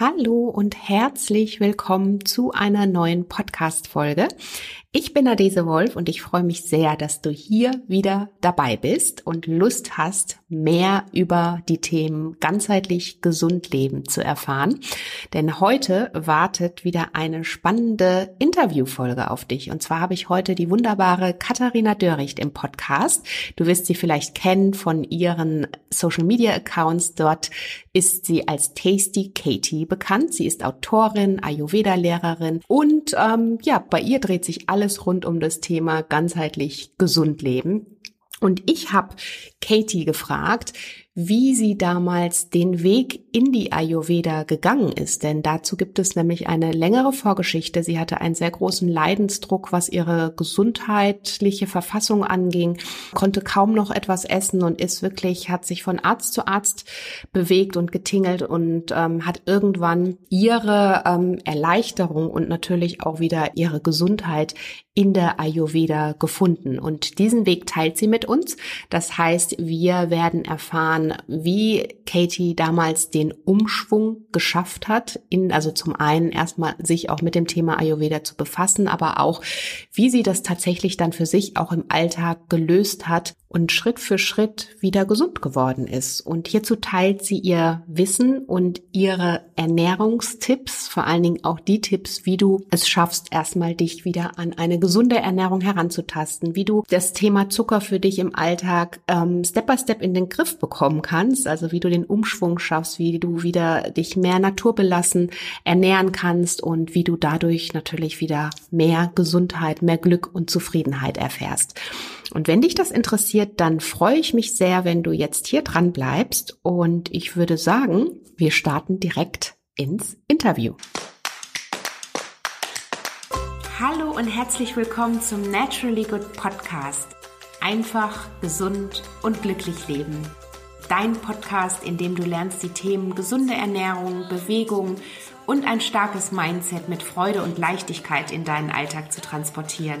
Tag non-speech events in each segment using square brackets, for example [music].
Hallo und herzlich willkommen zu einer neuen Podcast-Folge. Ich bin Adese Wolf und ich freue mich sehr, dass du hier wieder dabei bist und Lust hast, mehr über die Themen ganzheitlich gesund leben zu erfahren. Denn heute wartet wieder eine spannende Interviewfolge auf dich. Und zwar habe ich heute die wunderbare Katharina Dörricht im Podcast. Du wirst sie vielleicht kennen von ihren Social Media Accounts. Dort ist sie als Tasty Katie bekannt. Sie ist Autorin, Ayurveda-Lehrerin und ähm, ja, bei ihr dreht sich alles rund um das Thema ganzheitlich gesund leben. Und ich habe Katie gefragt, wie sie damals den Weg in die Ayurveda gegangen ist. Denn dazu gibt es nämlich eine längere Vorgeschichte. Sie hatte einen sehr großen Leidensdruck, was ihre gesundheitliche Verfassung anging, konnte kaum noch etwas essen und ist wirklich, hat sich von Arzt zu Arzt bewegt und getingelt und ähm, hat irgendwann ihre ähm, Erleichterung und natürlich auch wieder ihre Gesundheit in der Ayurveda gefunden. Und diesen Weg teilt sie mit uns. Das heißt, wir werden erfahren, wie Katie damals den Umschwung geschafft hat, in, also zum einen erstmal sich auch mit dem Thema Ayurveda zu befassen, aber auch, wie sie das tatsächlich dann für sich auch im Alltag gelöst hat und Schritt für Schritt wieder gesund geworden ist. Und hierzu teilt sie ihr Wissen und ihre Ernährungstipps, vor allen Dingen auch die Tipps, wie du es schaffst, erstmal dich wieder an eine gesunde Ernährung heranzutasten, wie du das Thema Zucker für dich im Alltag ähm, Step by Step in den Griff bekommen kannst, also wie du den Umschwung schaffst, wie du wieder dich mehr naturbelassen ernähren kannst und wie du dadurch natürlich wieder mehr Gesundheit, mehr Glück und Zufriedenheit erfährst. Und wenn dich das interessiert, dann freue ich mich sehr, wenn du jetzt hier dran bleibst. Und ich würde sagen, wir starten direkt ins Interview. Hallo und herzlich willkommen zum Naturally Good Podcast. Einfach, gesund und glücklich leben. Dein Podcast, in dem du lernst, die Themen gesunde Ernährung, Bewegung und ein starkes Mindset mit Freude und Leichtigkeit in deinen Alltag zu transportieren.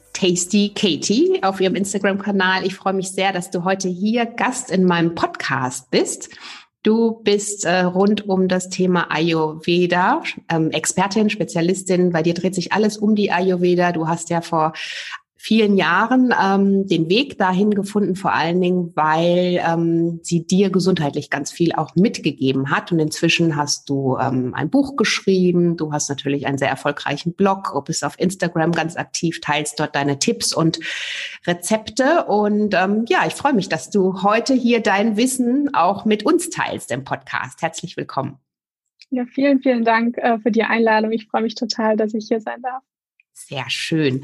Tasty Katie auf ihrem Instagram-Kanal. Ich freue mich sehr, dass du heute hier Gast in meinem Podcast bist. Du bist äh, rund um das Thema Ayurveda, ähm, Expertin, Spezialistin. Bei dir dreht sich alles um die Ayurveda. Du hast ja vor vielen Jahren ähm, den Weg dahin gefunden, vor allen Dingen, weil ähm, sie dir gesundheitlich ganz viel auch mitgegeben hat. Und inzwischen hast du ähm, ein Buch geschrieben, du hast natürlich einen sehr erfolgreichen Blog, bist auf Instagram ganz aktiv, teilst dort deine Tipps und Rezepte. Und ähm, ja, ich freue mich, dass du heute hier dein Wissen auch mit uns teilst im Podcast. Herzlich willkommen. Ja, vielen, vielen Dank äh, für die Einladung. Ich freue mich total, dass ich hier sein darf. Sehr schön.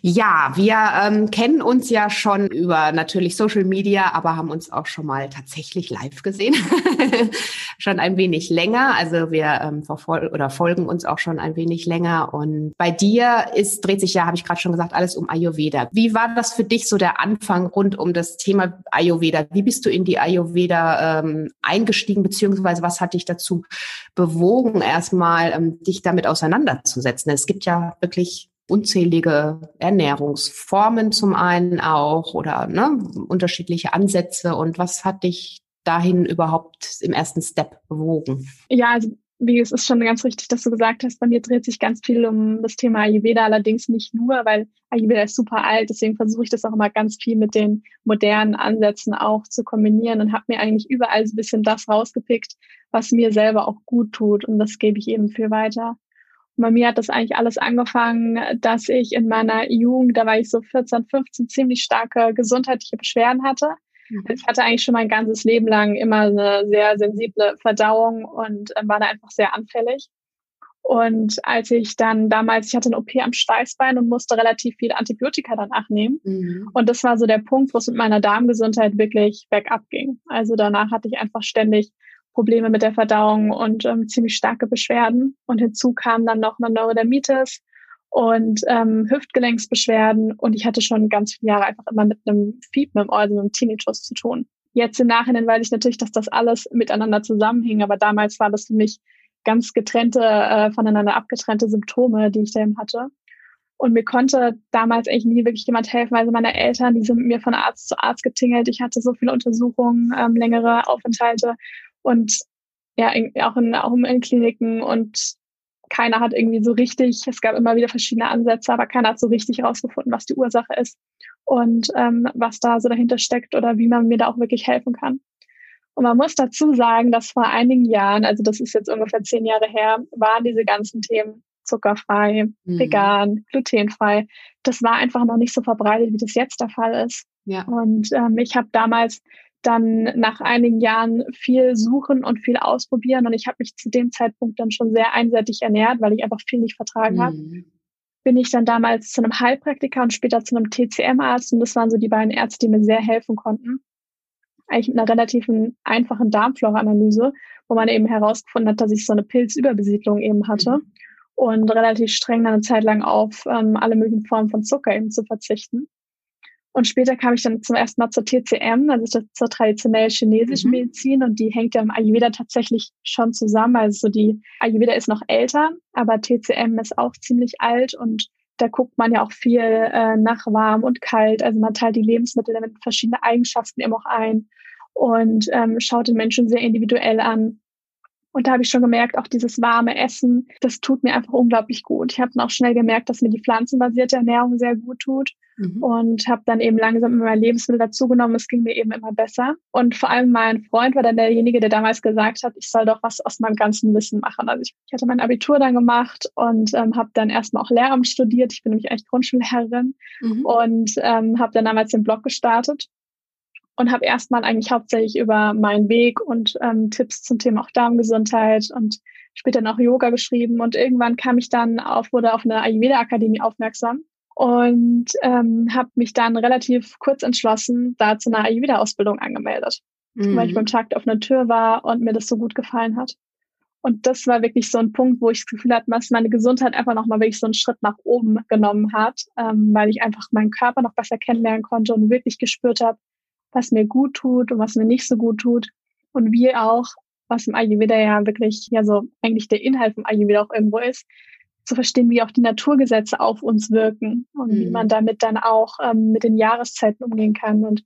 Ja, wir ähm, kennen uns ja schon über natürlich Social Media, aber haben uns auch schon mal tatsächlich live gesehen. [laughs] schon ein wenig länger. Also wir ähm, verfolgen oder folgen uns auch schon ein wenig länger. Und bei dir ist, dreht sich ja, habe ich gerade schon gesagt, alles um Ayurveda. Wie war das für dich so der Anfang rund um das Thema Ayurveda? Wie bist du in die Ayurveda ähm, eingestiegen, beziehungsweise was hat dich dazu bewogen, erstmal ähm, dich damit auseinanderzusetzen? Es gibt ja wirklich unzählige Ernährungsformen zum einen auch oder ne, unterschiedliche Ansätze. Und was hat dich dahin überhaupt im ersten Step bewogen? Ja, also wie es ist schon ganz richtig, dass du gesagt hast, bei mir dreht sich ganz viel um das Thema Ayurveda, allerdings nicht nur, weil Ayurveda ist super alt, deswegen versuche ich das auch immer ganz viel mit den modernen Ansätzen auch zu kombinieren und habe mir eigentlich überall so ein bisschen das rausgepickt, was mir selber auch gut tut und das gebe ich eben viel weiter. Und bei mir hat das eigentlich alles angefangen, dass ich in meiner Jugend, da war ich so 14, 15, ziemlich starke gesundheitliche Beschwerden hatte. Ich hatte eigentlich schon mein ganzes Leben lang immer eine sehr sensible Verdauung und äh, war da einfach sehr anfällig. Und als ich dann damals, ich hatte eine OP am Steißbein und musste relativ viel Antibiotika danach nehmen. Mhm. Und das war so der Punkt, wo es mit meiner Darmgesundheit wirklich bergab ging. Also danach hatte ich einfach ständig Probleme mit der Verdauung und ähm, ziemlich starke Beschwerden. Und hinzu kam dann noch eine Neurodermitis und ähm, Hüftgelenksbeschwerden. Und ich hatte schon ganz viele Jahre einfach immer mit einem Fiepen im Ohr, also mit einem Tinnitus zu tun. Jetzt im Nachhinein weiß ich natürlich, dass das alles miteinander zusammenhing, aber damals war das für mich ganz getrennte, äh, voneinander abgetrennte Symptome, die ich da eben hatte. Und mir konnte damals echt nie wirklich jemand helfen. Also meine Eltern, die sind mit mir von Arzt zu Arzt getingelt. Ich hatte so viele Untersuchungen, ähm, längere Aufenthalte und ja, in, auch, in, auch in Kliniken und keiner hat irgendwie so richtig, es gab immer wieder verschiedene Ansätze, aber keiner hat so richtig herausgefunden, was die Ursache ist und ähm, was da so dahinter steckt oder wie man mir da auch wirklich helfen kann. Und man muss dazu sagen, dass vor einigen Jahren, also das ist jetzt ungefähr zehn Jahre her, waren diese ganzen Themen zuckerfrei, mhm. vegan, glutenfrei. Das war einfach noch nicht so verbreitet, wie das jetzt der Fall ist. Ja. Und ähm, ich habe damals dann nach einigen Jahren viel suchen und viel ausprobieren und ich habe mich zu dem Zeitpunkt dann schon sehr einseitig ernährt, weil ich einfach viel nicht vertragen mhm. habe. Bin ich dann damals zu einem Heilpraktiker und später zu einem TCM-Arzt und das waren so die beiden Ärzte, die mir sehr helfen konnten eigentlich mit einer relativ einfachen Darmflora-Analyse, wo man eben herausgefunden hat, dass ich so eine Pilzüberbesiedlung eben hatte mhm. und relativ streng dann eine Zeit lang auf ähm, alle möglichen Formen von Zucker eben zu verzichten. Und später kam ich dann zum ersten Mal zur TCM, also zur traditionell chinesischen mhm. Medizin und die hängt ja im Ayurveda tatsächlich schon zusammen. Also die Ayurveda ist noch älter, aber TCM ist auch ziemlich alt und da guckt man ja auch viel äh, nach warm und kalt. Also man teilt die Lebensmittel mit verschiedenen Eigenschaften eben auch ein und ähm, schaut den Menschen sehr individuell an. Und da habe ich schon gemerkt, auch dieses warme Essen, das tut mir einfach unglaublich gut. Ich habe dann auch schnell gemerkt, dass mir die pflanzenbasierte Ernährung sehr gut tut mhm. und habe dann eben langsam immer Lebensmittel dazugenommen. Es ging mir eben immer besser. Und vor allem mein Freund war dann derjenige, der damals gesagt hat, ich soll doch was aus meinem ganzen Wissen machen. Also ich, ich hatte mein Abitur dann gemacht und ähm, habe dann erstmal auch Lehramt studiert. Ich bin nämlich eigentlich Grundschullehrerin mhm. und ähm, habe dann damals den Blog gestartet und habe erstmal eigentlich hauptsächlich über meinen Weg und ähm, Tipps zum Thema auch Darmgesundheit und später noch Yoga geschrieben und irgendwann kam ich dann auf, wurde auf eine Ayurveda Akademie aufmerksam und ähm, habe mich dann relativ kurz entschlossen, da zu einer Ayurveda Ausbildung angemeldet, mhm. weil ich beim Tag der offenen Tür war und mir das so gut gefallen hat. Und das war wirklich so ein Punkt, wo ich das Gefühl hatte, dass meine Gesundheit einfach nochmal wirklich so einen Schritt nach oben genommen hat, ähm, weil ich einfach meinen Körper noch besser kennenlernen konnte und wirklich gespürt habe, was mir gut tut und was mir nicht so gut tut. Und wie auch, was im Ayurveda ja wirklich, ja so eigentlich der Inhalt vom Ayurveda auch irgendwo ist, zu verstehen, wie auch die Naturgesetze auf uns wirken und mhm. wie man damit dann auch ähm, mit den Jahreszeiten umgehen kann. Und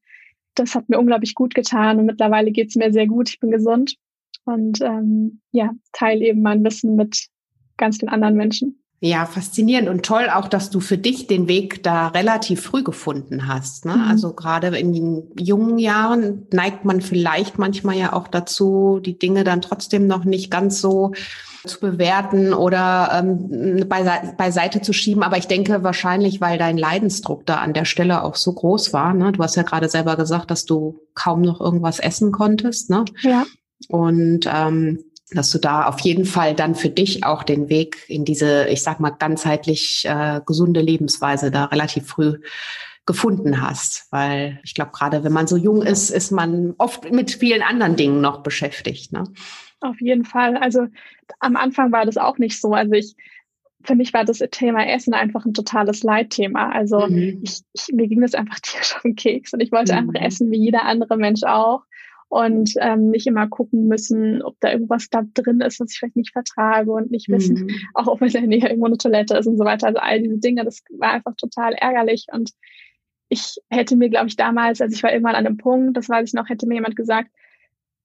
das hat mir unglaublich gut getan und mittlerweile geht es mir sehr gut. Ich bin gesund und ähm, ja, teile eben mein Wissen mit ganz vielen anderen Menschen. Ja, faszinierend und toll auch, dass du für dich den Weg da relativ früh gefunden hast. Ne? Mhm. Also gerade in den jungen Jahren neigt man vielleicht manchmal ja auch dazu, die Dinge dann trotzdem noch nicht ganz so zu bewerten oder ähm, beise beiseite zu schieben. Aber ich denke wahrscheinlich, weil dein Leidensdruck da an der Stelle auch so groß war. Ne? Du hast ja gerade selber gesagt, dass du kaum noch irgendwas essen konntest. Ne? Ja. Und ähm, dass du da auf jeden Fall dann für dich auch den Weg in diese, ich sag mal, ganzheitlich äh, gesunde Lebensweise da relativ früh gefunden hast. Weil ich glaube, gerade wenn man so jung ist, ist man oft mit vielen anderen Dingen noch beschäftigt. Ne? Auf jeden Fall. Also am Anfang war das auch nicht so. Also ich, für mich war das Thema Essen einfach ein totales Leitthema. Also mhm. ich, ich, mir ging das einfach [laughs] tierisch auf den Keks und ich wollte mhm. einfach essen wie jeder andere Mensch auch und ähm, nicht immer gucken müssen, ob da irgendwas da drin ist, was ich vielleicht nicht vertrage und nicht wissen, mhm. [laughs] auch ob in der Nähe irgendwo eine Toilette ist und so weiter. Also all diese Dinge, das war einfach total ärgerlich und ich hätte mir, glaube ich, damals, also ich war irgendwann an einem Punkt, das weiß ich noch, hätte mir jemand gesagt,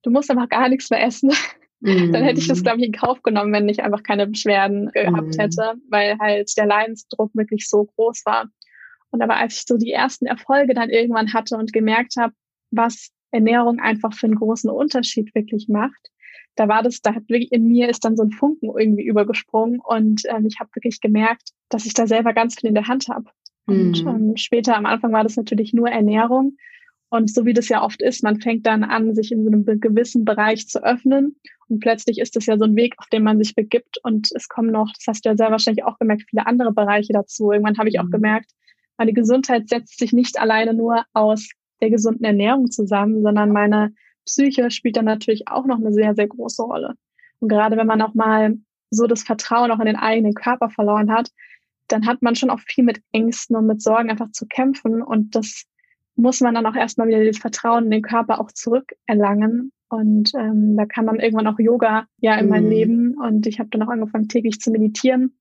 du musst einfach gar nichts mehr essen. Mhm. [laughs] Dann hätte ich das, mhm. glaube ich, in Kauf genommen, wenn ich einfach keine Beschwerden gehabt mhm. hätte, weil halt der Leidensdruck wirklich so groß war. Und aber als ich so die ersten Erfolge dann irgendwann hatte und gemerkt habe, was Ernährung einfach für einen großen Unterschied wirklich macht. Da war das, da hat wirklich in mir ist dann so ein Funken irgendwie übergesprungen und ähm, ich habe wirklich gemerkt, dass ich da selber ganz viel in der Hand habe. Und mhm. ähm, später am Anfang war das natürlich nur Ernährung. Und so wie das ja oft ist, man fängt dann an, sich in so einem gewissen Bereich zu öffnen. Und plötzlich ist das ja so ein Weg, auf den man sich begibt. Und es kommen noch, das hast du ja sehr wahrscheinlich auch gemerkt, viele andere Bereiche dazu. Irgendwann habe ich auch mhm. gemerkt, meine Gesundheit setzt sich nicht alleine nur aus der gesunden Ernährung zusammen, sondern meine Psyche spielt dann natürlich auch noch eine sehr, sehr große Rolle. Und gerade wenn man auch mal so das Vertrauen auch in den eigenen Körper verloren hat, dann hat man schon auch viel mit Ängsten und mit Sorgen einfach zu kämpfen. Und das muss man dann auch erstmal wieder das Vertrauen in den Körper auch zurückerlangen. Und ähm, da kam dann irgendwann auch Yoga ja in mhm. mein Leben. Und ich habe dann auch angefangen, täglich zu meditieren.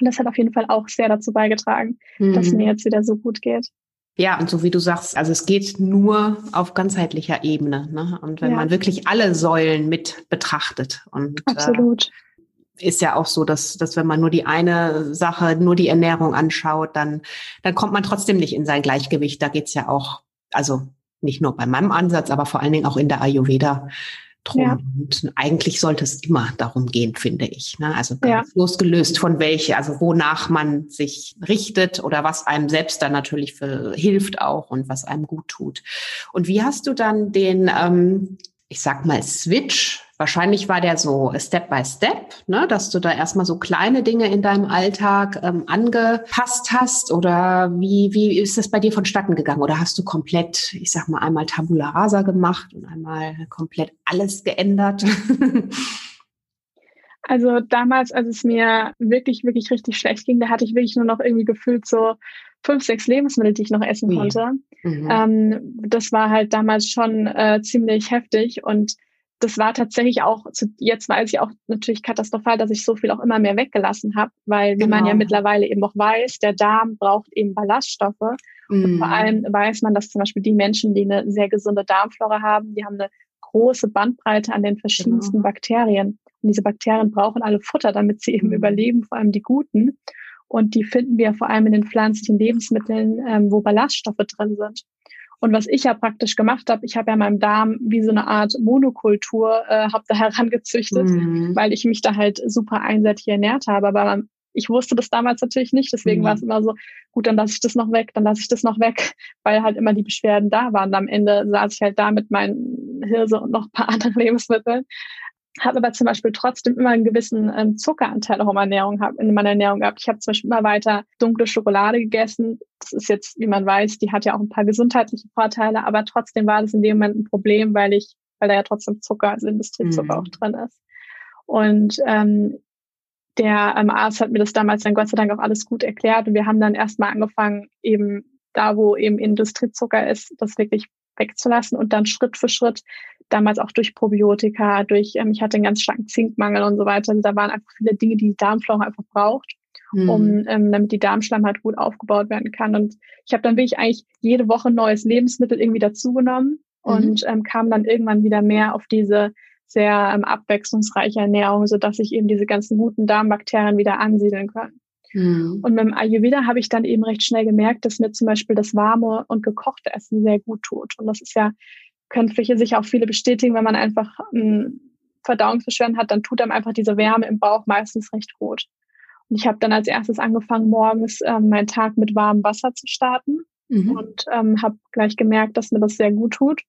Und das hat auf jeden Fall auch sehr dazu beigetragen, mhm. dass mir jetzt wieder so gut geht. Ja, und so wie du sagst, also es geht nur auf ganzheitlicher Ebene. Ne? Und wenn ja. man wirklich alle Säulen mit betrachtet und äh, Absolut. Äh, ist ja auch so, dass, dass wenn man nur die eine Sache, nur die Ernährung anschaut, dann, dann kommt man trotzdem nicht in sein Gleichgewicht. Da geht's ja auch, also nicht nur bei meinem Ansatz, aber vor allen Dingen auch in der Ayurveda drum. Ja. Und eigentlich sollte es immer darum gehen, finde ich. Ne? Also ja. losgelöst von welche, also wonach man sich richtet oder was einem selbst dann natürlich für, hilft auch und was einem gut tut. Und wie hast du dann den, ähm, ich sag mal, Switch Wahrscheinlich war der so Step by Step, ne, dass du da erstmal so kleine Dinge in deinem Alltag ähm, angepasst hast oder wie, wie ist das bei dir vonstatten gegangen? Oder hast du komplett, ich sag mal, einmal Tabula Rasa gemacht und einmal komplett alles geändert? [laughs] Also damals, als es mir wirklich, wirklich richtig schlecht ging, da hatte ich wirklich nur noch irgendwie gefühlt so fünf, sechs Lebensmittel, die ich noch essen konnte. Mhm. Ähm, das war halt damals schon äh, ziemlich heftig und das war tatsächlich auch, jetzt weiß ich auch natürlich katastrophal, dass ich so viel auch immer mehr weggelassen habe, weil wie genau. man ja genau. mittlerweile eben auch weiß, der Darm braucht eben Ballaststoffe. Mm. Und vor mhm. allem weiß man, dass zum Beispiel die Menschen, die eine sehr gesunde Darmflora haben, die haben eine große Bandbreite an den verschiedensten genau. Bakterien. Und diese Bakterien brauchen alle Futter, damit sie eben mm. überleben, vor allem die guten. Und die finden wir vor allem in den pflanzlichen Lebensmitteln, ähm, wo Ballaststoffe drin sind. Und was ich ja praktisch gemacht habe, ich habe ja meinem Darm wie so eine Art Monokultur äh, hab da [laughs] herangezüchtet, mhm. weil ich mich da halt super einseitig ernährt habe. Aber ich wusste das damals natürlich nicht, deswegen mhm. war es immer so, gut, dann lasse ich das noch weg, dann lasse ich das noch weg, [laughs] weil halt immer die Beschwerden da waren. Und am Ende saß ich halt da mit meinen Hirse und noch ein paar [laughs] anderen Lebensmitteln habe aber zum Beispiel trotzdem immer einen gewissen ähm, Zuckeranteil auch in meiner Ernährung, hab, in meiner Ernährung gehabt. Ich habe zum Beispiel immer weiter dunkle Schokolade gegessen. Das ist jetzt, wie man weiß, die hat ja auch ein paar gesundheitliche Vorteile, aber trotzdem war das in dem Moment ein Problem, weil ich, weil da ja trotzdem Zucker, also Industriezucker mhm. auch drin ist. Und ähm, der ähm, Arzt hat mir das damals dann Gott sei Dank auch alles gut erklärt und wir haben dann erstmal angefangen, eben da, wo eben Industriezucker ist, das wirklich wegzulassen und dann Schritt für Schritt, damals auch durch Probiotika, durch, ähm, ich hatte einen ganz starken Zinkmangel und so weiter. Also da waren einfach viele Dinge, die die Darmflora einfach braucht, mhm. um ähm, damit die Darmschleimhaut gut aufgebaut werden kann. Und ich habe dann wirklich eigentlich jede Woche neues Lebensmittel irgendwie dazugenommen mhm. und ähm, kam dann irgendwann wieder mehr auf diese sehr ähm, abwechslungsreiche Ernährung, so dass sich eben diese ganzen guten Darmbakterien wieder ansiedeln können. Mhm. Und mit dem Ayurveda habe ich dann eben recht schnell gemerkt, dass mir zum Beispiel das warme und gekochte Essen sehr gut tut. Und das ist ja, können sicher auch viele bestätigen, wenn man einfach ähm, Verdauungsbeschwerden hat, dann tut einem einfach diese Wärme im Bauch meistens recht gut. Und ich habe dann als erstes angefangen, morgens ähm, meinen Tag mit warmem Wasser zu starten mhm. und ähm, habe gleich gemerkt, dass mir das sehr gut tut.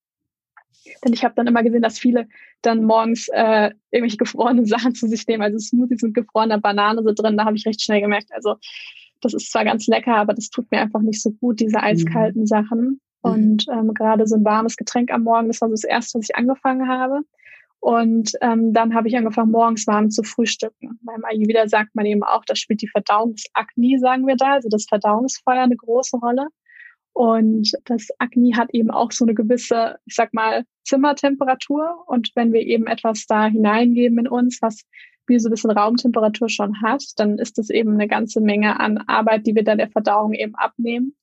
Denn ich habe dann immer gesehen, dass viele dann morgens äh, irgendwelche [laughs] gefrorenen Sachen zu sich nehmen, also Smoothies mit gefrorener Banane so drin. Da habe ich recht schnell gemerkt, also das ist zwar ganz lecker, aber das tut mir einfach nicht so gut, diese eiskalten mhm. Sachen. Mhm. Und ähm, gerade so ein warmes Getränk am Morgen, das war so das Erste, was ich angefangen habe. Und ähm, dann habe ich angefangen, morgens warm zu frühstücken. Beim Ayurveda sagt man eben auch, da spielt die Verdauungsakne, sagen wir da, also das Verdauungsfeuer eine große Rolle. Und das Agni hat eben auch so eine gewisse, ich sag mal, Zimmertemperatur. Und wenn wir eben etwas da hineingeben in uns, was wie so ein bisschen Raumtemperatur schon hat, dann ist das eben eine ganze Menge an Arbeit, die wir da der Verdauung eben abnehmen.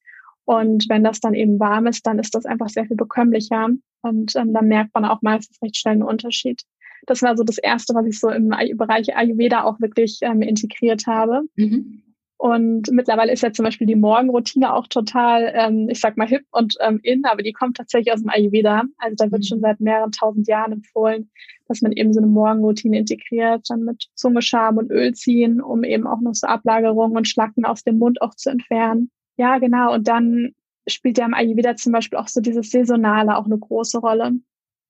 Und wenn das dann eben warm ist, dann ist das einfach sehr viel bekömmlicher. Und ähm, dann merkt man auch meistens recht schnell einen Unterschied. Das war so das Erste, was ich so im Bereich Ayurveda auch wirklich ähm, integriert habe. Mhm. Und mittlerweile ist ja zum Beispiel die Morgenroutine auch total, ähm, ich sag mal, hip und ähm, in, aber die kommt tatsächlich aus dem Ayurveda. Also da wird mhm. schon seit mehreren tausend Jahren empfohlen, dass man eben so eine Morgenroutine integriert, dann mit Zungescham und Öl ziehen, um eben auch noch so Ablagerungen und Schlacken aus dem Mund auch zu entfernen. Ja, genau. Und dann spielt ja im Ayurveda zum Beispiel auch so dieses Saisonale auch eine große Rolle.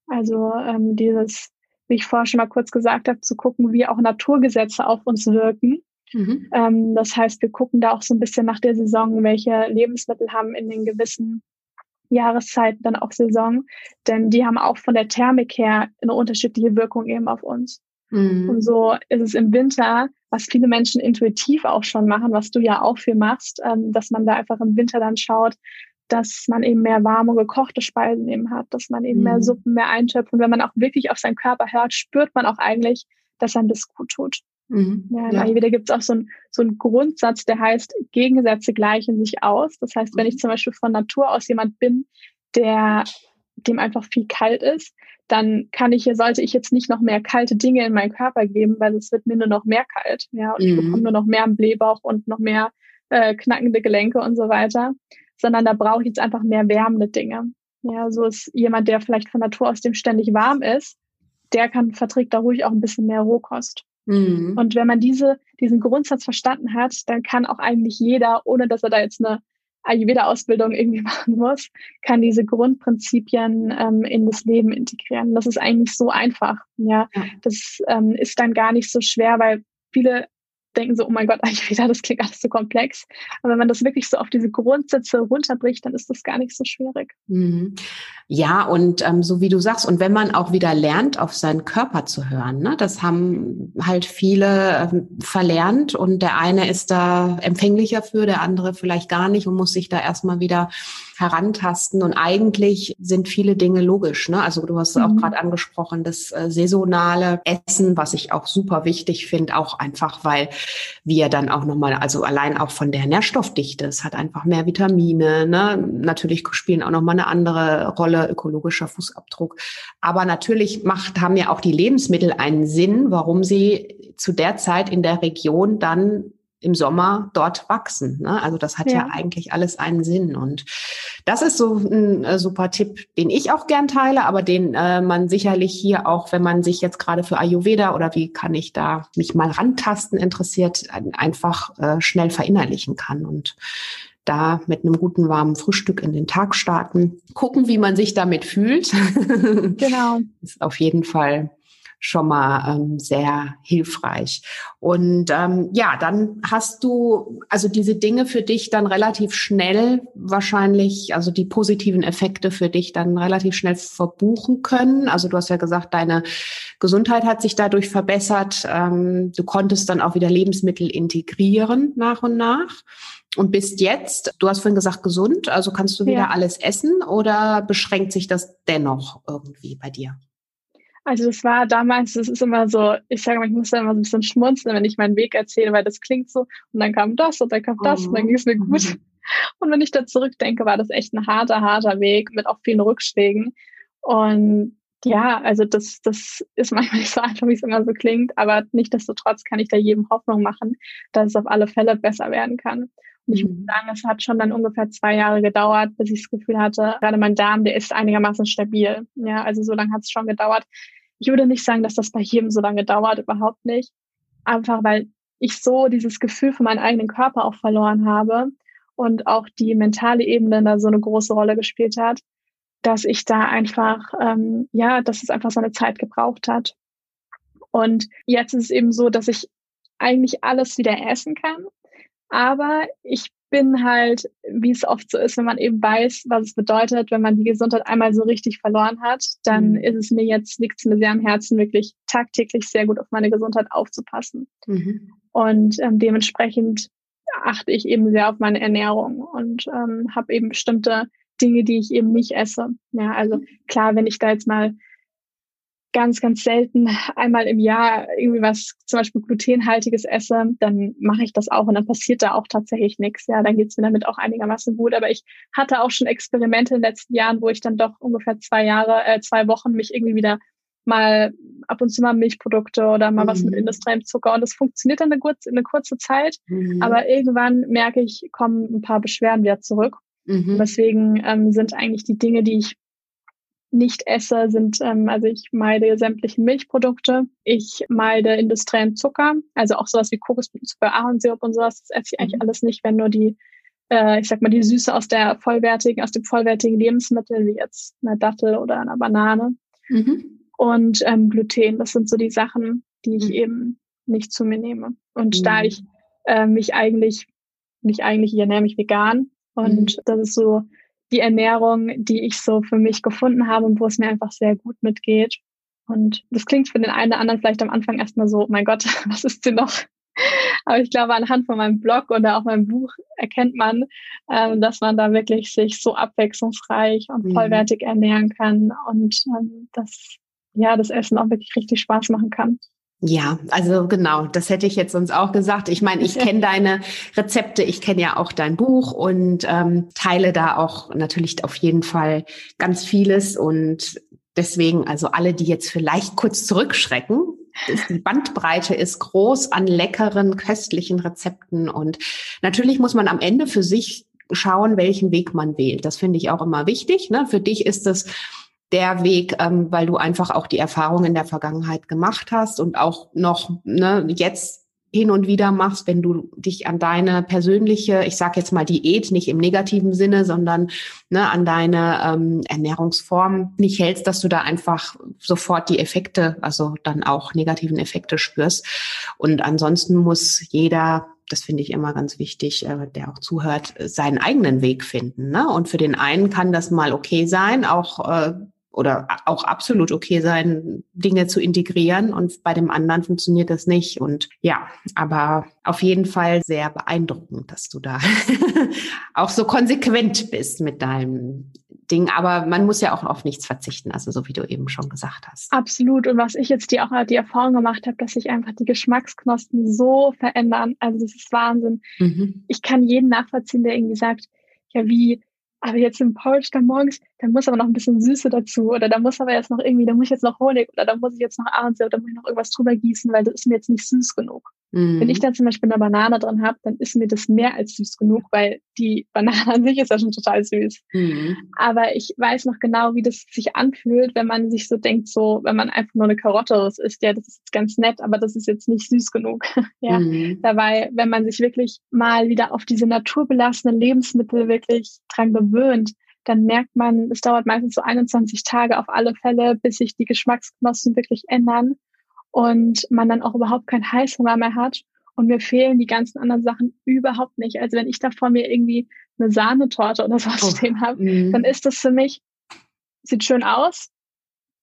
Also ähm, dieses, wie ich vorher schon mal kurz gesagt habe, zu gucken, wie auch Naturgesetze auf uns wirken Mhm. Ähm, das heißt, wir gucken da auch so ein bisschen nach der Saison, welche Lebensmittel haben in den gewissen Jahreszeiten dann auch Saison, denn die haben auch von der Thermik her eine unterschiedliche Wirkung eben auf uns. Mhm. Und so ist es im Winter, was viele Menschen intuitiv auch schon machen, was du ja auch viel machst, ähm, dass man da einfach im Winter dann schaut, dass man eben mehr warme, gekochte Speisen eben hat, dass man eben mhm. mehr Suppen, mehr eintöpft. Und wenn man auch wirklich auf seinen Körper hört, spürt man auch eigentlich, dass einem das gut tut. Mhm. Ja, in ja. Ayurveda gibt es auch so, ein, so einen Grundsatz, der heißt, Gegensätze gleichen sich aus. Das heißt, wenn ich zum Beispiel von Natur aus jemand bin, der dem einfach viel kalt ist, dann kann ich, sollte ich jetzt nicht noch mehr kalte Dinge in meinen Körper geben, weil es wird mir nur noch mehr kalt. Ja, und mhm. ich bekomme nur noch mehr am Blähbauch und noch mehr äh, knackende Gelenke und so weiter. Sondern da brauche ich jetzt einfach mehr wärmende Dinge. Ja, so ist jemand, der vielleicht von Natur aus dem ständig warm ist, der kann, verträgt da ruhig auch ein bisschen mehr Rohkost. Mhm. Und wenn man diese, diesen Grundsatz verstanden hat, dann kann auch eigentlich jeder, ohne dass er da jetzt eine Ayurveda-Ausbildung irgendwie [laughs] machen muss, kann diese Grundprinzipien ähm, in das Leben integrieren. Das ist eigentlich so einfach. Ja, das ähm, ist dann gar nicht so schwer, weil viele denken so, oh mein Gott, [laughs] Ayurveda, das klingt alles so komplex. Aber wenn man das wirklich so auf diese Grundsätze runterbricht, dann ist das gar nicht so schwierig. Mhm. Ja, und ähm, so wie du sagst, und wenn man auch wieder lernt, auf seinen Körper zu hören, ne, das haben halt viele ähm, verlernt und der eine ist da empfänglicher für, der andere vielleicht gar nicht und muss sich da erstmal wieder herantasten. Und eigentlich sind viele Dinge logisch. Ne? Also du hast mhm. auch gerade angesprochen, das äh, saisonale Essen, was ich auch super wichtig finde, auch einfach, weil wir dann auch nochmal, also allein auch von der Nährstoffdichte, es hat einfach mehr Vitamine. Ne? Natürlich spielen auch nochmal eine andere Rolle, ökologischer Fußabdruck. Aber natürlich macht, haben ja auch die Lebensmittel einen Sinn, warum sie zu der Zeit in der Region dann im Sommer dort wachsen. Ne? Also das hat ja. ja. eigentlich alles einen Sinn. Und das ist so ein äh, super Tipp, den ich auch gern teile, aber den äh, man sicherlich hier auch, wenn man sich jetzt gerade für Ayurveda oder wie kann ich da mich mal rantasten interessiert, einfach äh, schnell verinnerlichen kann. Und da mit einem guten warmen Frühstück in den Tag starten, gucken, wie man sich damit fühlt. [laughs] Genau. ist auf jeden Fall schon mal ähm, sehr hilfreich. Und ähm, ja, dann hast du also diese Dinge für dich dann relativ schnell wahrscheinlich, also die positiven Effekte für dich dann relativ schnell verbuchen können. Also du hast ja gesagt, deine Gesundheit hat sich dadurch verbessert. Ähm, du konntest dann auch wieder Lebensmittel integrieren nach und nach und bist jetzt, du hast vorhin gesagt, gesund, also kannst du wieder ja. alles essen oder beschränkt sich das dennoch irgendwie bei dir? Also das war damals, das ist immer so, ich sage mal, ich muss da immer so ein bisschen schmunzeln, wenn ich meinen Weg erzähle, weil das klingt so und dann kam das und dann kam das oh. und dann ging es mir gut. [laughs] Und wenn ich da zurückdenke, war das echt ein harter, harter Weg mit auch vielen Rückschlägen. Und ja, also das, das ist manchmal [laughs] nicht so einfach, wie es immer so klingt, aber nichtdestotrotz kann ich da jedem Hoffnung machen, dass es auf alle Fälle besser werden kann. Ich muss mhm. sagen, es hat schon dann ungefähr zwei Jahre gedauert, bis ich das Gefühl hatte, gerade mein Darm, der ist einigermaßen stabil. Ja, also so lange hat es schon gedauert. Ich würde nicht sagen, dass das bei jedem so lange dauert, überhaupt nicht. Einfach weil ich so dieses Gefühl für meinen eigenen Körper auch verloren habe und auch die mentale Ebene da so eine große Rolle gespielt hat, dass ich da einfach, ähm, ja, dass es einfach so eine Zeit gebraucht hat. Und jetzt ist es eben so, dass ich eigentlich alles wieder essen kann. Aber ich bin halt, wie es oft so ist, wenn man eben weiß, was es bedeutet, wenn man die Gesundheit einmal so richtig verloren hat, dann mhm. ist es mir jetzt, liegt es mir sehr am Herzen, wirklich tagtäglich sehr gut auf meine Gesundheit aufzupassen. Mhm. Und ähm, dementsprechend achte ich eben sehr auf meine Ernährung und ähm, habe eben bestimmte Dinge, die ich eben nicht esse. Ja, also klar, wenn ich da jetzt mal ganz, ganz selten einmal im Jahr irgendwie was zum Beispiel glutenhaltiges esse, dann mache ich das auch und dann passiert da auch tatsächlich nichts. Ja, dann geht's mir damit auch einigermaßen gut. Aber ich hatte auch schon Experimente in den letzten Jahren, wo ich dann doch ungefähr zwei Jahre, äh, zwei Wochen mich irgendwie wieder mal ab und zu mal Milchprodukte oder mal mhm. was mit mhm. industriellem Zucker und das funktioniert dann eine, kurze, eine kurze Zeit, mhm. aber irgendwann merke ich, kommen ein paar Beschwerden wieder zurück. Mhm. Deswegen ähm, sind eigentlich die Dinge, die ich nicht esse, sind, ähm, also ich meide sämtliche Milchprodukte. Ich meide industriellen Zucker, also auch sowas wie Kokosblütenzucker, Ahornsirup und sowas. Das esse ich eigentlich mhm. alles nicht, wenn nur die, äh, ich sag mal, die Süße aus der vollwertigen, aus dem vollwertigen Lebensmittel, wie jetzt eine Dattel oder eine Banane. Mhm. Und ähm, Gluten, das sind so die Sachen, die ich mhm. eben nicht zu mir nehme. Und da mhm. ich äh, mich eigentlich, nicht eigentlich, ich ernähre mich vegan. Und mhm. das ist so die Ernährung, die ich so für mich gefunden habe und wo es mir einfach sehr gut mitgeht. Und das klingt für den einen oder anderen vielleicht am Anfang erstmal so, mein Gott, [laughs] was ist denn noch? Aber ich glaube, anhand von meinem Blog oder auch meinem Buch erkennt man, ähm, dass man da wirklich sich so abwechslungsreich und mhm. vollwertig ernähren kann und ähm, dass ja das Essen auch wirklich richtig Spaß machen kann. Ja, also genau, das hätte ich jetzt sonst auch gesagt. Ich meine, ich kenne deine Rezepte, ich kenne ja auch dein Buch und ähm, teile da auch natürlich auf jeden Fall ganz vieles und deswegen, also alle, die jetzt vielleicht kurz zurückschrecken, die Bandbreite ist groß an leckeren, köstlichen Rezepten und natürlich muss man am Ende für sich schauen, welchen Weg man wählt. Das finde ich auch immer wichtig. Ne? Für dich ist es der Weg, ähm, weil du einfach auch die Erfahrung in der Vergangenheit gemacht hast und auch noch ne, jetzt hin und wieder machst, wenn du dich an deine persönliche, ich sage jetzt mal Diät, nicht im negativen Sinne, sondern ne, an deine ähm, Ernährungsform nicht hältst, dass du da einfach sofort die Effekte, also dann auch negativen Effekte spürst. Und ansonsten muss jeder das finde ich immer ganz wichtig, äh, der auch zuhört, seinen eigenen Weg finden. Ne? Und für den einen kann das mal okay sein, auch äh, oder auch absolut okay sein, Dinge zu integrieren und bei dem anderen funktioniert das nicht. Und ja, aber auf jeden Fall sehr beeindruckend, dass du da [laughs] auch so konsequent bist mit deinem Ding. Aber man muss ja auch auf nichts verzichten, also so wie du eben schon gesagt hast. Absolut. Und was ich jetzt die auch die Erfahrung gemacht habe, dass sich einfach die Geschmacksknospen so verändern. Also das ist Wahnsinn. Mhm. Ich kann jeden nachvollziehen, der irgendwie sagt, ja, wie aber jetzt im Porridge dann morgens, da muss aber noch ein bisschen Süße dazu oder da muss aber jetzt noch irgendwie, da muss ich jetzt noch Honig oder da muss ich jetzt noch abends oder da muss ich noch irgendwas drüber gießen, weil das ist mir jetzt nicht süß genug. Mhm. Wenn ich dann zum Beispiel eine Banane drin habe, dann ist mir das mehr als süß genug, weil die Banane [laughs] an sich ist ja schon total süß. Mhm. Aber ich weiß noch genau, wie das sich anfühlt, wenn man sich so denkt, so, wenn man einfach nur eine Karotte isst, ja, das ist ganz nett, aber das ist jetzt nicht süß genug. [laughs] ja, mhm. dabei, wenn man sich wirklich mal wieder auf diese naturbelassenen Lebensmittel wirklich dran gewöhnt, dann merkt man, es dauert meistens so 21 Tage auf alle Fälle, bis sich die Geschmacksknospen wirklich ändern und man dann auch überhaupt keinen Heißhunger mehr hat. Und mir fehlen die ganzen anderen Sachen überhaupt nicht. Also wenn ich da vor mir irgendwie eine Sahnetorte oder sowas oh. stehen habe, mhm. dann ist das für mich, sieht schön aus,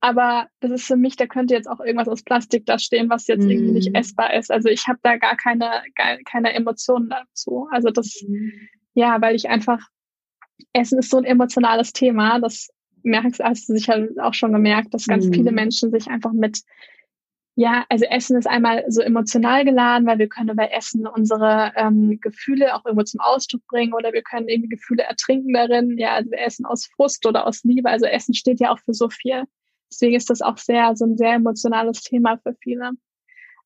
aber das ist für mich, da könnte jetzt auch irgendwas aus Plastik da stehen, was jetzt mm. irgendwie nicht mhm. essbar ist. Also ich habe da gar keine, gar keine Emotionen dazu. Also das, mm. ja, weil ich einfach, Essen ist so ein emotionales Thema, das merkst, hast du sicher auch schon gemerkt, dass ganz mm. viele Menschen sich einfach mit ja, also Essen ist einmal so emotional geladen, weil wir können bei Essen unsere ähm, Gefühle auch irgendwo zum Ausdruck bringen oder wir können irgendwie Gefühle ertrinken darin. Ja, also wir essen aus Frust oder aus Liebe. Also Essen steht ja auch für so viel. Deswegen ist das auch sehr, so ein sehr emotionales Thema für viele.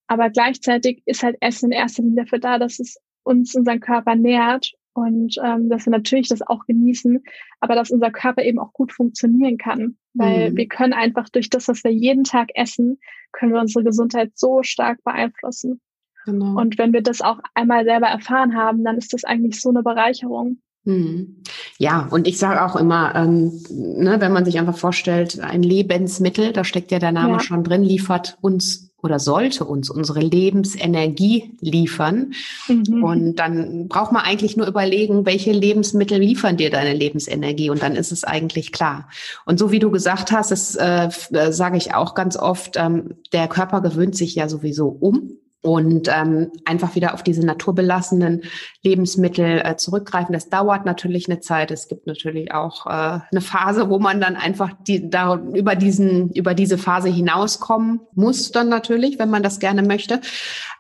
Aber gleichzeitig ist halt Essen in erster Linie dafür da, dass es uns unseren Körper nährt und ähm, dass wir natürlich das auch genießen, aber dass unser Körper eben auch gut funktionieren kann. Weil mhm. wir können einfach durch das, was wir jeden Tag essen, können wir unsere Gesundheit so stark beeinflussen. Genau. Und wenn wir das auch einmal selber erfahren haben, dann ist das eigentlich so eine Bereicherung. Mhm. Ja, und ich sage auch immer, ähm, ne, wenn man sich einfach vorstellt, ein Lebensmittel, da steckt ja der Name ja. schon drin, liefert uns oder sollte uns unsere Lebensenergie liefern. Mhm. Und dann braucht man eigentlich nur überlegen, welche Lebensmittel liefern dir deine Lebensenergie und dann ist es eigentlich klar. Und so wie du gesagt hast, das äh, äh sage ich auch ganz oft, ähm, der Körper gewöhnt sich ja sowieso um und ähm, einfach wieder auf diese naturbelassenen Lebensmittel äh, zurückgreifen. Das dauert natürlich eine Zeit. Es gibt natürlich auch äh, eine Phase, wo man dann einfach die, da über diesen über diese Phase hinauskommen muss, dann natürlich, wenn man das gerne möchte.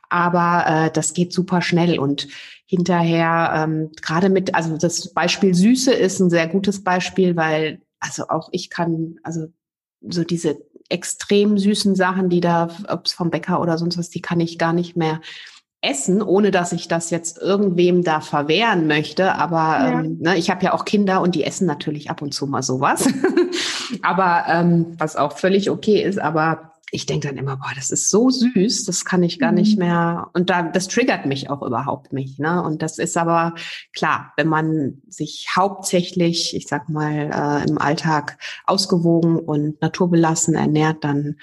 Aber äh, das geht super schnell und hinterher ähm, gerade mit, also das Beispiel Süße ist ein sehr gutes Beispiel, weil also auch ich kann, also so diese extrem süßen Sachen, die da, ob es vom Bäcker oder sonst was, die kann ich gar nicht mehr essen, ohne dass ich das jetzt irgendwem da verwehren möchte. Aber ja. ähm, ne, ich habe ja auch Kinder und die essen natürlich ab und zu mal sowas. [laughs] aber ähm, was auch völlig okay ist, aber ich denke dann immer, boah, das ist so süß, das kann ich gar mhm. nicht mehr. Und da, das triggert mich auch überhaupt nicht. Ne? Und das ist aber klar, wenn man sich hauptsächlich, ich sag mal, äh, im Alltag ausgewogen und naturbelassen ernährt, dann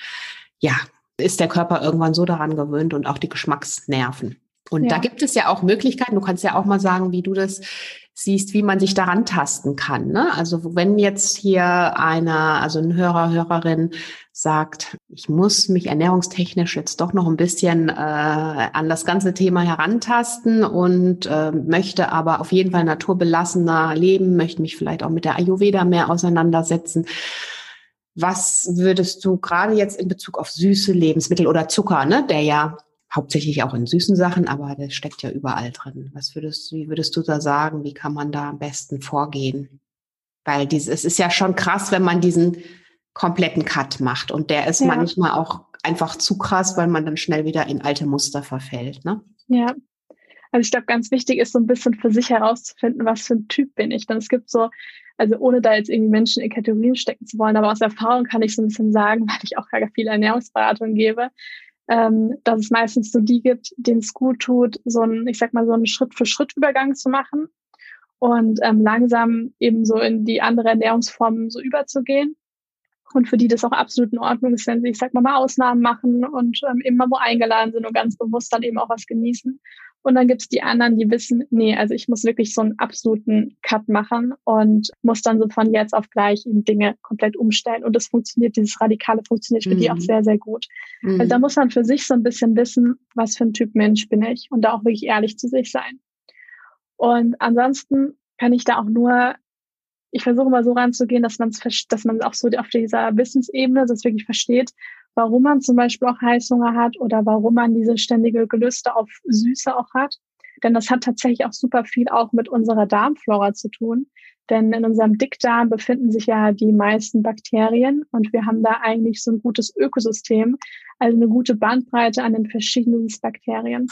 ja, ist der Körper irgendwann so daran gewöhnt und auch die Geschmacksnerven. Und ja. da gibt es ja auch Möglichkeiten. Du kannst ja auch mal sagen, wie du das siehst, wie man sich daran tasten kann. Ne? Also wenn jetzt hier einer, also ein Hörer, Hörerin sagt, ich muss mich ernährungstechnisch jetzt doch noch ein bisschen äh, an das ganze Thema herantasten und äh, möchte aber auf jeden Fall naturbelassener leben, möchte mich vielleicht auch mit der Ayurveda mehr auseinandersetzen. Was würdest du gerade jetzt in Bezug auf süße Lebensmittel oder Zucker, ne, der ja hauptsächlich auch in süßen Sachen, aber der steckt ja überall drin. Was würdest du, wie würdest du da sagen? Wie kann man da am besten vorgehen? Weil dieses, es ist ja schon krass, wenn man diesen kompletten Cut macht und der ist ja. manchmal auch einfach zu krass, weil man dann schnell wieder in alte Muster verfällt, ne? Ja. Also ich glaube, ganz wichtig ist so ein bisschen für sich herauszufinden, was für ein Typ bin ich. Denn es gibt so, also ohne da jetzt irgendwie Menschen in Kategorien stecken zu wollen, aber aus Erfahrung kann ich so ein bisschen sagen, [laughs] weil ich auch gar viel Ernährungsberatung gebe, ähm, dass es meistens so die gibt, denen es gut tut, so ein, ich sag mal, so einen Schritt-für-Schritt-Übergang zu machen und ähm, langsam eben so in die andere Ernährungsformen so überzugehen. Und für die das auch absolut in Ordnung ist, wenn sie, ich sag mal, mal Ausnahmen machen und ähm, immer wo eingeladen sind und ganz bewusst dann eben auch was genießen. Und dann gibt's die anderen, die wissen, nee, also ich muss wirklich so einen absoluten Cut machen und muss dann so von jetzt auf gleich eben Dinge komplett umstellen. Und das funktioniert, dieses Radikale funktioniert für mhm. die auch mhm. sehr, sehr gut. Mhm. Also da muss man für sich so ein bisschen wissen, was für ein Typ Mensch bin ich und da auch wirklich ehrlich zu sich sein. Und ansonsten kann ich da auch nur, ich versuche mal so ranzugehen, dass man es, dass man auch so auf dieser Wissensebene das wirklich versteht, warum man zum Beispiel auch Heißhunger hat oder warum man diese ständige Gelüste auf Süße auch hat. Denn das hat tatsächlich auch super viel auch mit unserer Darmflora zu tun. Denn in unserem Dickdarm befinden sich ja die meisten Bakterien und wir haben da eigentlich so ein gutes Ökosystem, also eine gute Bandbreite an den verschiedenen Bakterien.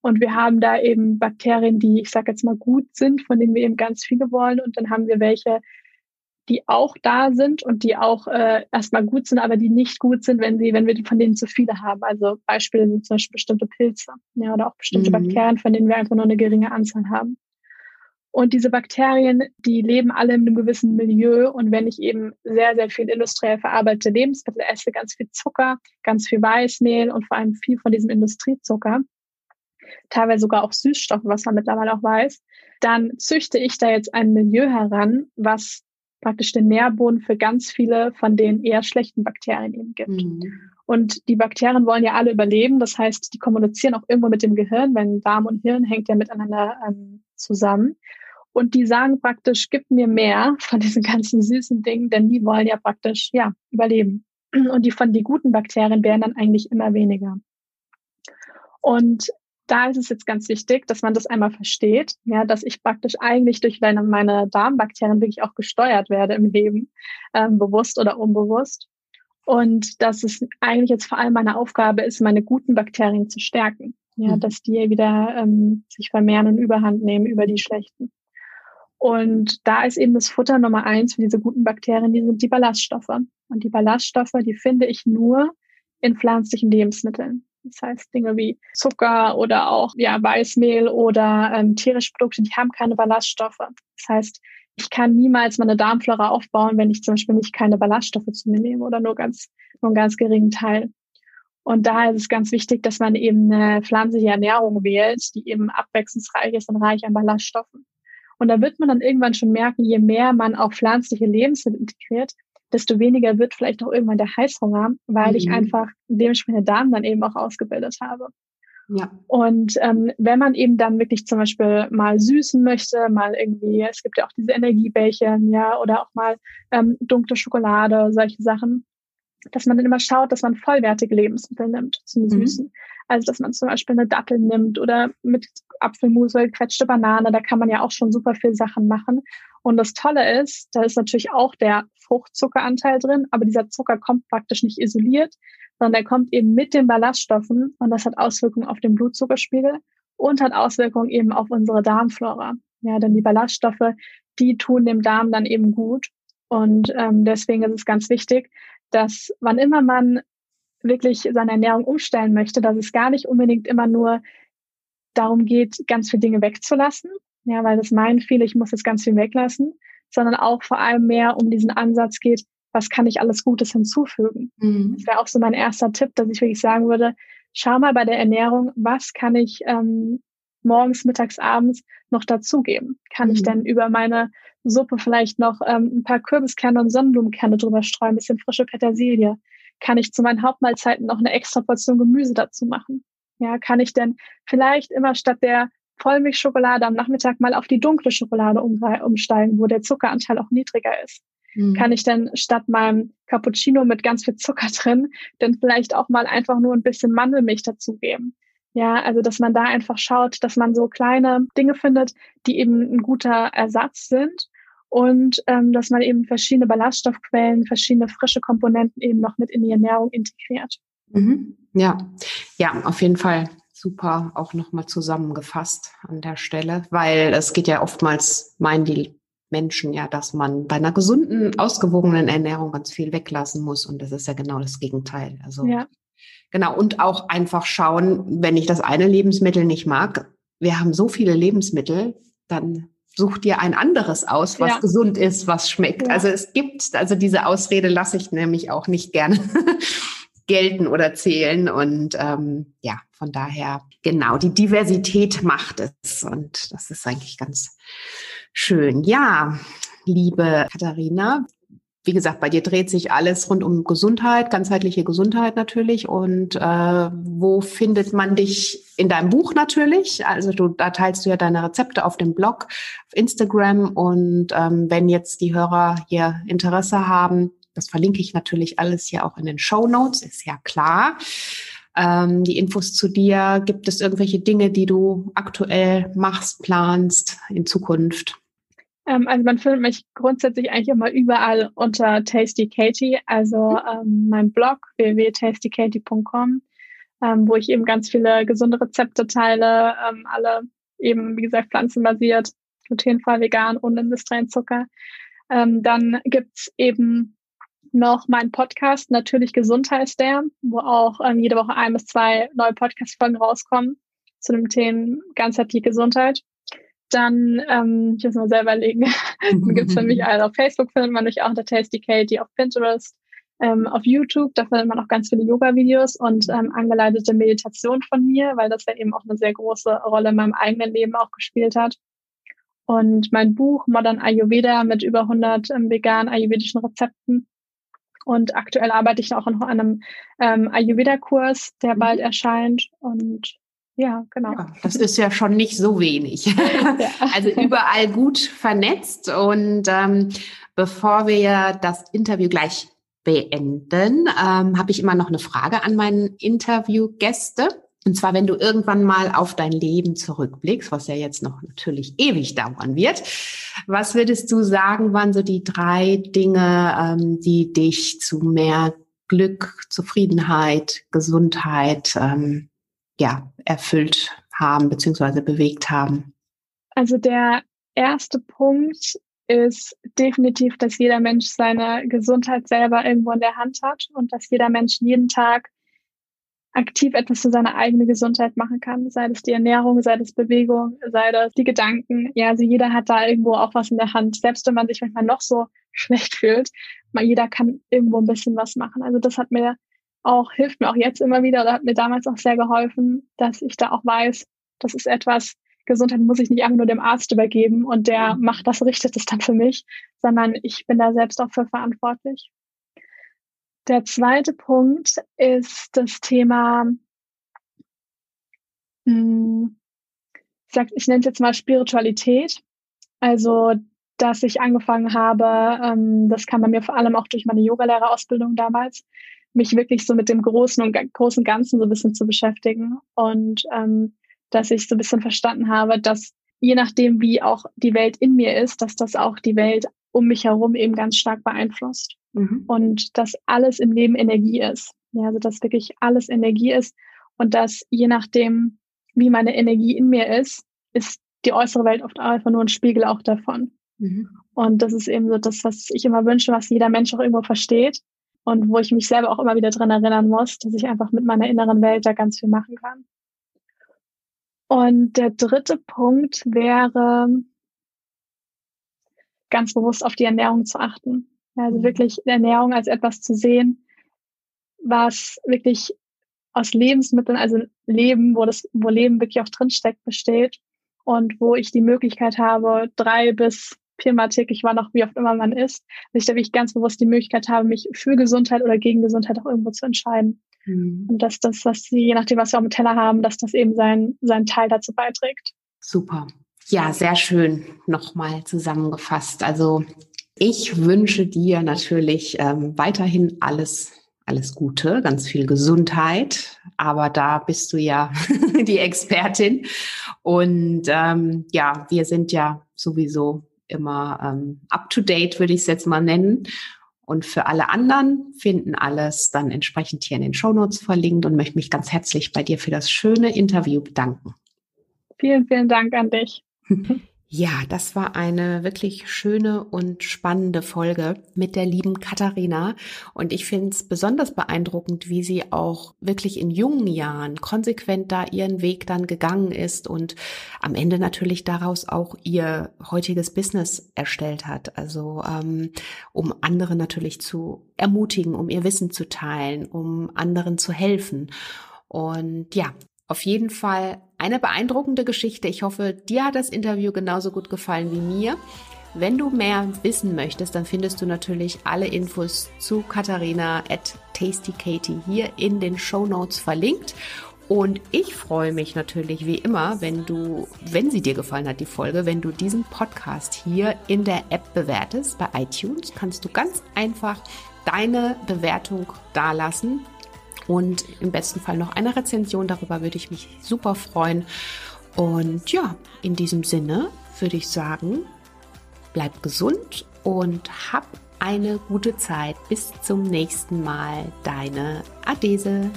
Und wir haben da eben Bakterien, die, ich sage jetzt mal, gut sind, von denen wir eben ganz viele wollen. Und dann haben wir welche, die auch da sind und die auch äh, erstmal gut sind, aber die nicht gut sind, wenn sie, wenn wir von denen zu viele haben. Also Beispiele sind zum Beispiel bestimmte Pilze, ja, oder auch bestimmte mhm. Bakterien, von denen wir einfach nur eine geringe Anzahl haben. Und diese Bakterien, die leben alle in einem gewissen Milieu. Und wenn ich eben sehr, sehr viel industriell verarbeitete Lebensmittel esse, ganz viel Zucker, ganz viel Weißmehl und vor allem viel von diesem Industriezucker, teilweise sogar auch Süßstoffe, was man mittlerweile auch weiß, dann züchte ich da jetzt ein Milieu heran, was praktisch den Nährboden für ganz viele von den eher schlechten Bakterien eben gibt. Mhm. Und die Bakterien wollen ja alle überleben. Das heißt, die kommunizieren auch irgendwo mit dem Gehirn, wenn Darm und Hirn hängt ja miteinander ähm, zusammen. Und die sagen praktisch, gib mir mehr [laughs] von diesen ganzen süßen Dingen, denn die wollen ja praktisch, ja, überleben. Und die von die guten Bakterien werden dann eigentlich immer weniger. Und da ist es jetzt ganz wichtig, dass man das einmal versteht, ja, dass ich praktisch eigentlich durch meine, meine Darmbakterien wirklich auch gesteuert werde im Leben, ähm, bewusst oder unbewusst. Und dass es eigentlich jetzt vor allem meine Aufgabe ist, meine guten Bakterien zu stärken. Ja, mhm. dass die wieder ähm, sich vermehren und Überhand nehmen über die schlechten. Und da ist eben das Futter Nummer eins für diese guten Bakterien, die sind die Ballaststoffe. Und die Ballaststoffe, die finde ich nur in pflanzlichen Lebensmitteln. Das heißt, Dinge wie Zucker oder auch ja, Weißmehl oder ähm, tierische Produkte, die haben keine Ballaststoffe. Das heißt, ich kann niemals meine Darmflora aufbauen, wenn ich zum Beispiel nicht keine Ballaststoffe zu mir nehme oder nur ganz, nur einen ganz geringen Teil. Und daher ist es ganz wichtig, dass man eben eine pflanzliche Ernährung wählt, die eben abwechslungsreich ist und reich an Ballaststoffen. Und da wird man dann irgendwann schon merken, je mehr man auch pflanzliche Lebensmittel integriert, desto weniger wird vielleicht auch irgendwann der Heißhunger, weil mhm. ich einfach dementsprechende Darm dann eben auch ausgebildet habe. Ja. Und ähm, wenn man eben dann wirklich zum Beispiel mal süßen möchte, mal irgendwie, es gibt ja auch diese Energiebällchen, ja, oder auch mal ähm, dunkle Schokolade, solche Sachen, dass man dann immer schaut, dass man vollwertige Lebensmittel nimmt zum mhm. Süßen. Mhm. Also dass man zum Beispiel eine Dattel nimmt oder mit Apfelmus oder gequetschte Banane, da kann man ja auch schon super viel Sachen machen. Und das Tolle ist, da ist natürlich auch der Fruchtzuckeranteil drin, aber dieser Zucker kommt praktisch nicht isoliert, sondern der kommt eben mit den Ballaststoffen und das hat Auswirkungen auf den Blutzuckerspiegel und hat Auswirkungen eben auf unsere Darmflora. Ja, denn die Ballaststoffe, die tun dem Darm dann eben gut. Und ähm, deswegen ist es ganz wichtig, dass wann immer man wirklich seine Ernährung umstellen möchte, dass es gar nicht unbedingt immer nur darum geht, ganz viele Dinge wegzulassen, ja, weil das meinen viele, ich muss jetzt ganz viel weglassen, sondern auch vor allem mehr um diesen Ansatz geht, was kann ich alles Gutes hinzufügen. Mhm. Das wäre auch so mein erster Tipp, dass ich wirklich sagen würde, schau mal bei der Ernährung, was kann ich ähm, morgens, mittags, abends noch dazugeben? Kann mhm. ich denn über meine Suppe vielleicht noch ähm, ein paar Kürbiskerne und Sonnenblumenkerne drüber streuen, ein bisschen frische Petersilie? Kann ich zu meinen Hauptmahlzeiten noch eine extra Portion Gemüse dazu machen? Ja, kann ich denn vielleicht immer statt der Vollmilchschokolade am Nachmittag mal auf die dunkle Schokolade umsteigen, wo der Zuckeranteil auch niedriger ist? Mhm. Kann ich denn statt meinem Cappuccino mit ganz viel Zucker drin, denn vielleicht auch mal einfach nur ein bisschen Mandelmilch dazugeben? Ja, also dass man da einfach schaut, dass man so kleine Dinge findet, die eben ein guter Ersatz sind und ähm, dass man eben verschiedene Ballaststoffquellen, verschiedene frische Komponenten eben noch mit in die Ernährung integriert. Mhm. Ja, ja, auf jeden Fall super auch nochmal zusammengefasst an der Stelle, weil es geht ja oftmals, meinen die Menschen ja, dass man bei einer gesunden, ausgewogenen Ernährung ganz viel weglassen muss und das ist ja genau das Gegenteil. Also ja. genau und auch einfach schauen, wenn ich das eine Lebensmittel nicht mag, wir haben so viele Lebensmittel, dann such dir ein anderes aus, was ja. gesund ist, was schmeckt. Ja. Also es gibt, also diese Ausrede lasse ich nämlich auch nicht gerne [laughs] gelten oder zählen. Und ähm, ja, von daher, genau, die Diversität macht es. Und das ist eigentlich ganz schön. Ja, liebe Katharina, wie gesagt, bei dir dreht sich alles rund um Gesundheit, ganzheitliche Gesundheit natürlich. Und äh, wo findet man dich in deinem Buch natürlich? Also du, da teilst du ja deine Rezepte auf dem Blog, auf Instagram. Und ähm, wenn jetzt die Hörer hier Interesse haben, das verlinke ich natürlich alles hier auch in den Show Notes, ist ja klar. Ähm, die Infos zu dir, gibt es irgendwelche Dinge, die du aktuell machst, planst in Zukunft? Ähm, also man findet mich grundsätzlich eigentlich immer überall unter Tasty Katie, also ähm, mein Blog www.tastykatie.com, ähm, wo ich eben ganz viele gesunde Rezepte teile, ähm, alle eben, wie gesagt, pflanzenbasiert, glutenfrei, vegan, ohne industriellen Zucker. Ähm, dann gibt's eben noch mein Podcast, natürlich Gesundheitsder, wo auch ähm, jede Woche ein bis zwei neue Podcast-Folgen rauskommen zu dem Thema ganzheitliche Gesundheit. Dann, ähm, ich muss mal selber legen, [laughs] dann gibt's für mich also auf Facebook findet man mich auch unter Tasty Katie, auf Pinterest, ähm, auf YouTube, da findet man auch ganz viele Yoga-Videos und ähm, angeleitete Meditation von mir, weil das ja eben auch eine sehr große Rolle in meinem eigenen Leben auch gespielt hat. Und mein Buch Modern Ayurveda mit über 100 ähm, veganen ayurvedischen Rezepten und aktuell arbeite ich auch noch an einem ähm, Ayurveda-Kurs, der mhm. bald erscheint. Und ja, genau. Ja, das ist ja schon nicht so wenig. [laughs] Ja. [laughs] Also überall gut vernetzt. Und ähm, bevor wir das Interview gleich beenden, ähm, habe ich immer noch eine Frage an meinen Interviewgäste. Und zwar, wenn du irgendwann mal auf dein Leben zurückblickst, was ja jetzt noch natürlich ewig dauern wird, was würdest du sagen, waren so die drei Dinge, ähm, die dich zu mehr Glück, Zufriedenheit, Gesundheit ähm, ja, erfüllt haben bzw. bewegt haben? Also der erste Punkt ist definitiv, dass jeder Mensch seine Gesundheit selber irgendwo in der Hand hat und dass jeder Mensch jeden Tag aktiv etwas für seine eigene Gesundheit machen kann, sei das die Ernährung, sei das Bewegung, sei das die Gedanken. Ja, also jeder hat da irgendwo auch was in der Hand, selbst wenn man sich manchmal noch so schlecht fühlt. Mal jeder kann irgendwo ein bisschen was machen. Also das hat mir auch, hilft mir auch jetzt immer wieder oder hat mir damals auch sehr geholfen, dass ich da auch weiß, das ist etwas, Gesundheit muss ich nicht einfach nur dem Arzt übergeben und der mhm. macht das, richtet es dann für mich, sondern ich bin da selbst auch für verantwortlich. Der zweite Punkt ist das Thema, hm, ich, sag, nenne es jetzt mal Spiritualität. Also, dass ich angefangen habe, ähm, das kam bei mir vor allem auch durch meine Yogalehrerausbildung damals, mich wirklich so mit dem Großen und großen Ganzen so ein bisschen zu beschäftigen und ähm, dass ich so ein bisschen verstanden habe, dass je nachdem, wie auch die Welt in mir ist, dass das auch die Welt um mich herum eben ganz stark beeinflusst. Mhm. Und dass alles im Leben Energie ist. Ja, also dass wirklich alles Energie ist und dass je nachdem, wie meine Energie in mir ist, ist die äußere Welt oft einfach nur ein Spiegel auch davon. Mhm. Und das ist eben so das, was ich immer wünsche, was jeder Mensch auch irgendwo versteht und wo ich mich selber auch immer wieder dran erinnern muss, dass ich einfach mit meiner inneren Welt da ganz viel machen kann. Und der dritte Punkt wäre, ganz bewusst auf die Ernährung zu achten. Also mhm. wirklich Ernährung als etwas zu sehen, was wirklich aus Lebensmitteln, also Leben, wo das, wo Leben wirklich auch drinsteckt, besteht und wo ich die Möglichkeit habe, drei bis viermal täglich, wann auch wie oft immer man isst, dass ich da wirklich ganz bewusst die Möglichkeit habe, mich für Gesundheit oder gegen Gesundheit auch irgendwo zu entscheiden. Mhm. Und dass das, was sie, je nachdem, was sie auf dem Teller haben, dass das eben sein, sein Teil dazu beiträgt. Super. Ja, sehr schön nochmal zusammengefasst. Also ich wünsche dir natürlich ähm, weiterhin alles, alles Gute, ganz viel Gesundheit. Aber da bist du ja [laughs] die Expertin. Und ähm, ja, wir sind ja sowieso immer ähm, up to date, würde ich es jetzt mal nennen. Und für alle anderen finden alles dann entsprechend hier in den Show Notes verlinkt und möchte mich ganz herzlich bei dir für das schöne Interview bedanken. Vielen, vielen Dank an dich. [laughs] Ja, das war eine wirklich schöne und spannende Folge mit der lieben Katharina. Und ich finde es besonders beeindruckend, wie sie auch wirklich in jungen Jahren konsequent da ihren Weg dann gegangen ist und am Ende natürlich daraus auch ihr heutiges Business erstellt hat. Also ähm, um andere natürlich zu ermutigen, um ihr Wissen zu teilen, um anderen zu helfen. Und ja, auf jeden Fall eine beeindruckende Geschichte. Ich hoffe, dir hat das Interview genauso gut gefallen wie mir. Wenn du mehr wissen möchtest, dann findest du natürlich alle Infos zu Katharina at TastyKatie hier in den Show Notes verlinkt. Und ich freue mich natürlich wie immer, wenn du, wenn sie dir gefallen hat, die Folge, wenn du diesen Podcast hier in der App bewertest. Bei iTunes kannst du ganz einfach deine Bewertung dalassen und im besten Fall noch eine Rezension. Darüber würde ich mich super freuen. Und ja, in diesem Sinne würde ich sagen, bleib gesund und hab eine gute Zeit. Bis zum nächsten Mal. Deine Adese.